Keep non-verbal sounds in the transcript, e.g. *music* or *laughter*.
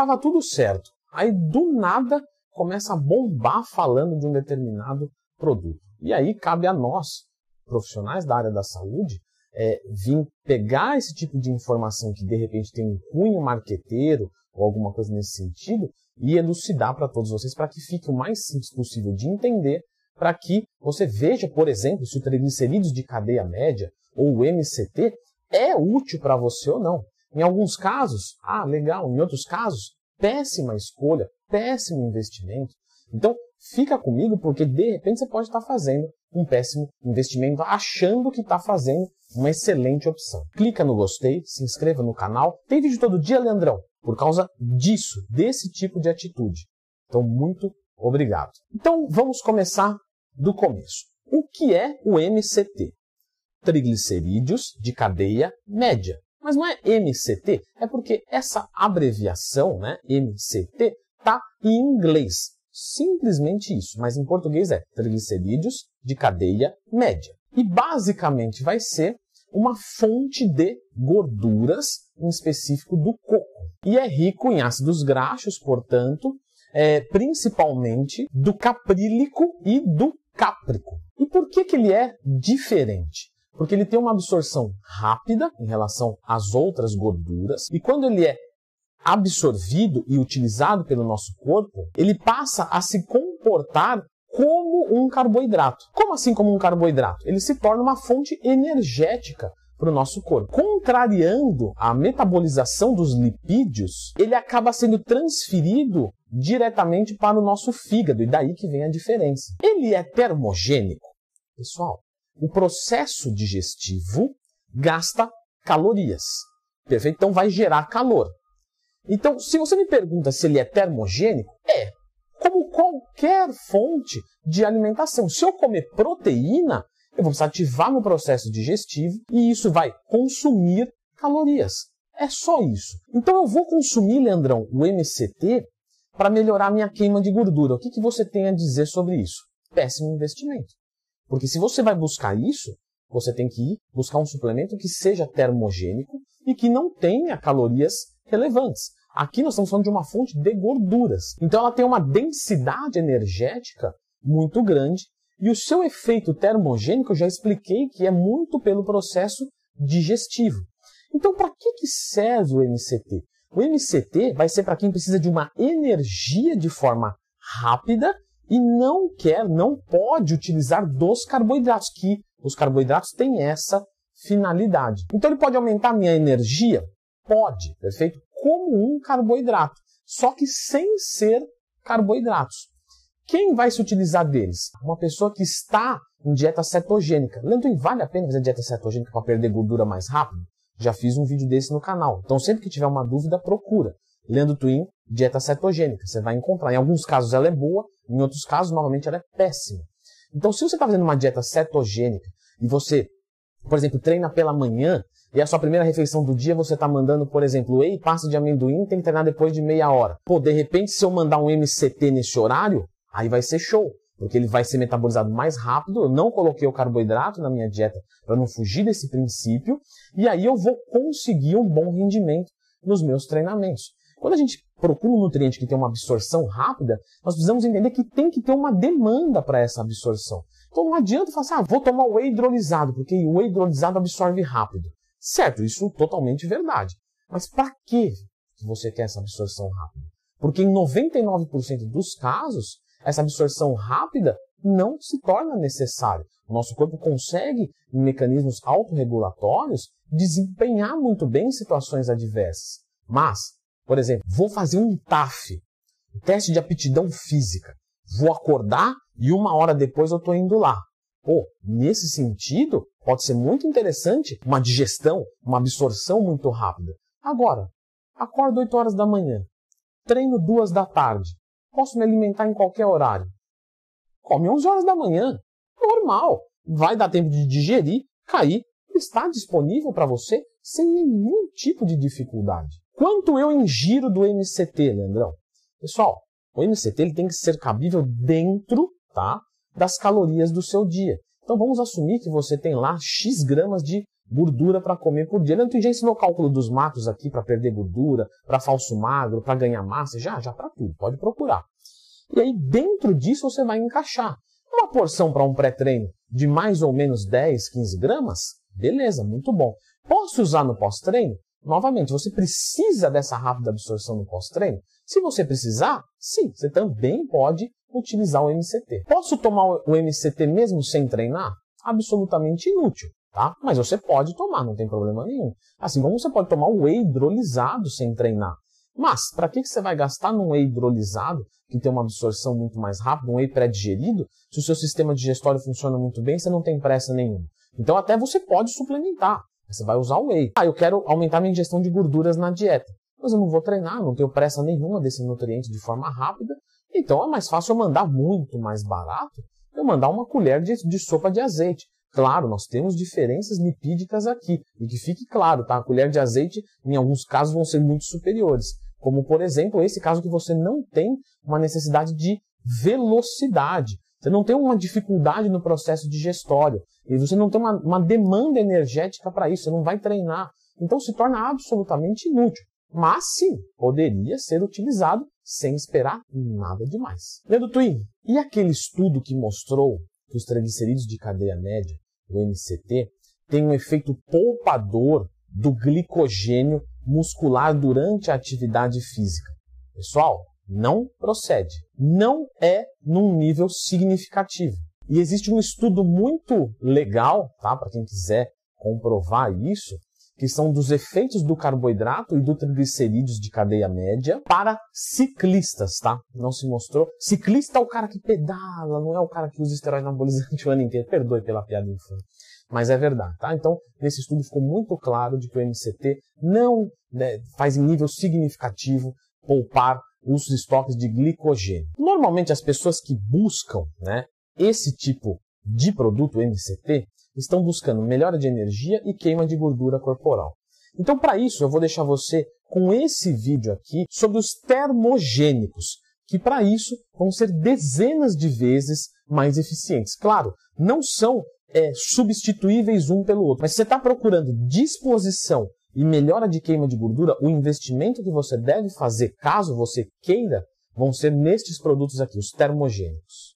tava tudo certo. Aí do nada começa a bombar falando de um determinado produto. E aí cabe a nós, profissionais da área da saúde, é, vir pegar esse tipo de informação que de repente tem um cunho marqueteiro ou alguma coisa nesse sentido e elucidar para todos vocês para que fique o mais simples possível de entender, para que você veja, por exemplo, se o triglicerídeos de cadeia média ou o MCT é útil para você ou não. Em alguns casos, ah, legal. Em outros casos, péssima escolha, péssimo investimento. Então, fica comigo porque de repente você pode estar fazendo um péssimo investimento achando que está fazendo uma excelente opção. Clica no gostei, se inscreva no canal. Tem vídeo todo dia, Leandrão? Por causa disso, desse tipo de atitude. Então, muito obrigado. Então, vamos começar do começo. O que é o MCT? Triglicerídeos de cadeia média. Mas não é MCT, é porque essa abreviação, né, MCT, está em inglês. Simplesmente isso, mas em português é triglicerídeos de cadeia média. E basicamente vai ser uma fonte de gorduras, em específico do coco. E é rico em ácidos graxos, portanto, é, principalmente do caprílico e do cáprico. E por que, que ele é diferente? Porque ele tem uma absorção rápida em relação às outras gorduras, e quando ele é absorvido e utilizado pelo nosso corpo, ele passa a se comportar como um carboidrato. Como assim como um carboidrato? Ele se torna uma fonte energética para o nosso corpo. Contrariando a metabolização dos lipídios, ele acaba sendo transferido diretamente para o nosso fígado, e daí que vem a diferença. Ele é termogênico. Pessoal, o processo digestivo gasta calorias. Perfeito? Então vai gerar calor. Então, se você me pergunta se ele é termogênico, é como qualquer fonte de alimentação. Se eu comer proteína, eu vou precisar ativar meu processo digestivo e isso vai consumir calorias. É só isso. Então eu vou consumir, Leandrão, o MCT para melhorar minha queima de gordura. O que, que você tem a dizer sobre isso? Péssimo investimento. Porque se você vai buscar isso, você tem que ir buscar um suplemento que seja termogênico e que não tenha calorias relevantes. Aqui nós estamos falando de uma fonte de gorduras. Então ela tem uma densidade energética muito grande e o seu efeito termogênico eu já expliquei que é muito pelo processo digestivo. Então para que, que serve o MCT? O MCT vai ser para quem precisa de uma energia de forma rápida e não quer, não pode utilizar dos carboidratos, que os carboidratos têm essa finalidade. Então ele pode aumentar a minha energia? Pode, perfeito? como um carboidrato, só que sem ser carboidratos. Quem vai se utilizar deles? Uma pessoa que está em dieta cetogênica. Leandro, vale a pena fazer dieta cetogênica para perder gordura mais rápido? Já fiz um vídeo desse no canal. Então, sempre que tiver uma dúvida, procura. Leandro Twin, dieta cetogênica. Você vai encontrar. Em alguns casos ela é boa, em outros casos, novamente, ela é péssima. Então, se você está fazendo uma dieta cetogênica e você, por exemplo, treina pela manhã, e a sua primeira refeição do dia você está mandando, por exemplo, whey, pasta de amendoim, tem que treinar depois de meia hora. Pô, de repente, se eu mandar um MCT nesse horário, aí vai ser show. Porque ele vai ser metabolizado mais rápido. Eu não coloquei o carboidrato na minha dieta para não fugir desse princípio. E aí eu vou conseguir um bom rendimento nos meus treinamentos. Quando a gente procura um nutriente que tem uma absorção rápida, nós precisamos entender que tem que ter uma demanda para essa absorção. Então não adianta falar assim, ah, vou tomar whey hidrolisado, porque o whey hidrolisado absorve rápido. Certo, isso é totalmente verdade. Mas para que você quer essa absorção rápida? Porque em 99% dos casos, essa absorção rápida não se torna necessária. O nosso corpo consegue, em mecanismos autorregulatórios, desempenhar muito bem em situações adversas. Mas, por exemplo, vou fazer um TAF, um teste de aptidão física. Vou acordar e uma hora depois eu estou indo lá. Pô, nesse sentido, pode ser muito interessante uma digestão, uma absorção muito rápida. Agora, acordo 8 horas da manhã, treino 2 da tarde, posso me alimentar em qualquer horário. Come 11 horas da manhã, normal. Vai dar tempo de digerir, cair, está disponível para você sem nenhum tipo de dificuldade. Quanto eu ingiro do MCT, Leandrão? Pessoal, o MCT ele tem que ser cabível dentro tá, das calorias do seu dia. Então vamos assumir que você tem lá X gramas de gordura para comer por dia. Ele já ensinou o cálculo dos macros aqui para perder gordura, para falso magro, para ganhar massa, já, já para tudo, pode procurar. E aí dentro disso você vai encaixar uma porção para um pré-treino de mais ou menos 10, 15 gramas, beleza, muito bom. Posso usar no pós-treino? Novamente, você precisa dessa rápida absorção no pós-treino? Se você precisar, sim, você também pode utilizar o MCT. Posso tomar o MCT mesmo sem treinar? Absolutamente inútil, tá? Mas você pode tomar, não tem problema nenhum. Assim como você pode tomar o whey hidrolisado sem treinar. Mas, para que, que você vai gastar num whey hidrolisado, que tem uma absorção muito mais rápida, um whey pré-digerido, se o seu sistema digestório funciona muito bem, você não tem pressa nenhuma. Então, até você pode suplementar. Você vai usar o whey. Ah, eu quero aumentar minha ingestão de gorduras na dieta. Mas eu não vou treinar, não tenho pressa nenhuma desse nutriente de forma rápida. Então é mais fácil eu mandar muito mais barato eu mandar uma colher de, de sopa de azeite. Claro, nós temos diferenças lipídicas aqui. E que fique claro, tá? A colher de azeite, em alguns casos, vão ser muito superiores. Como, por exemplo, esse caso que você não tem uma necessidade de velocidade. Você não tem uma dificuldade no processo digestório. E você não tem uma, uma demanda energética para isso. Você não vai treinar. Então se torna absolutamente inútil. Mas sim, poderia ser utilizado sem esperar nada demais. Leandro Twin, e aquele estudo que mostrou que os triglicerídeos de cadeia média, o MCT, têm um efeito poupador do glicogênio muscular durante a atividade física? Pessoal, não procede. Não é num nível significativo. E existe um estudo muito legal, tá, para quem quiser comprovar isso, que são dos efeitos do carboidrato e do triglicerídeos de cadeia média para ciclistas, tá? Não se mostrou. Ciclista é o cara que pedala, não é o cara que usa esteroide anabolizante *laughs* o ano inteiro. Perdoe pela piada infame. Mas é verdade, tá? Então, nesse estudo ficou muito claro de que o MCT não né, faz em nível significativo poupar os estoques de glicogênio. Normalmente as pessoas que buscam né, esse tipo de produto MCT estão buscando melhora de energia e queima de gordura corporal. Então, para isso, eu vou deixar você com esse vídeo aqui sobre os termogênicos, que para isso vão ser dezenas de vezes mais eficientes. Claro, não são é, substituíveis um pelo outro, mas se você está procurando disposição e melhora de queima de gordura, o investimento que você deve fazer, caso você queira, vão ser nestes produtos aqui, os termogênicos.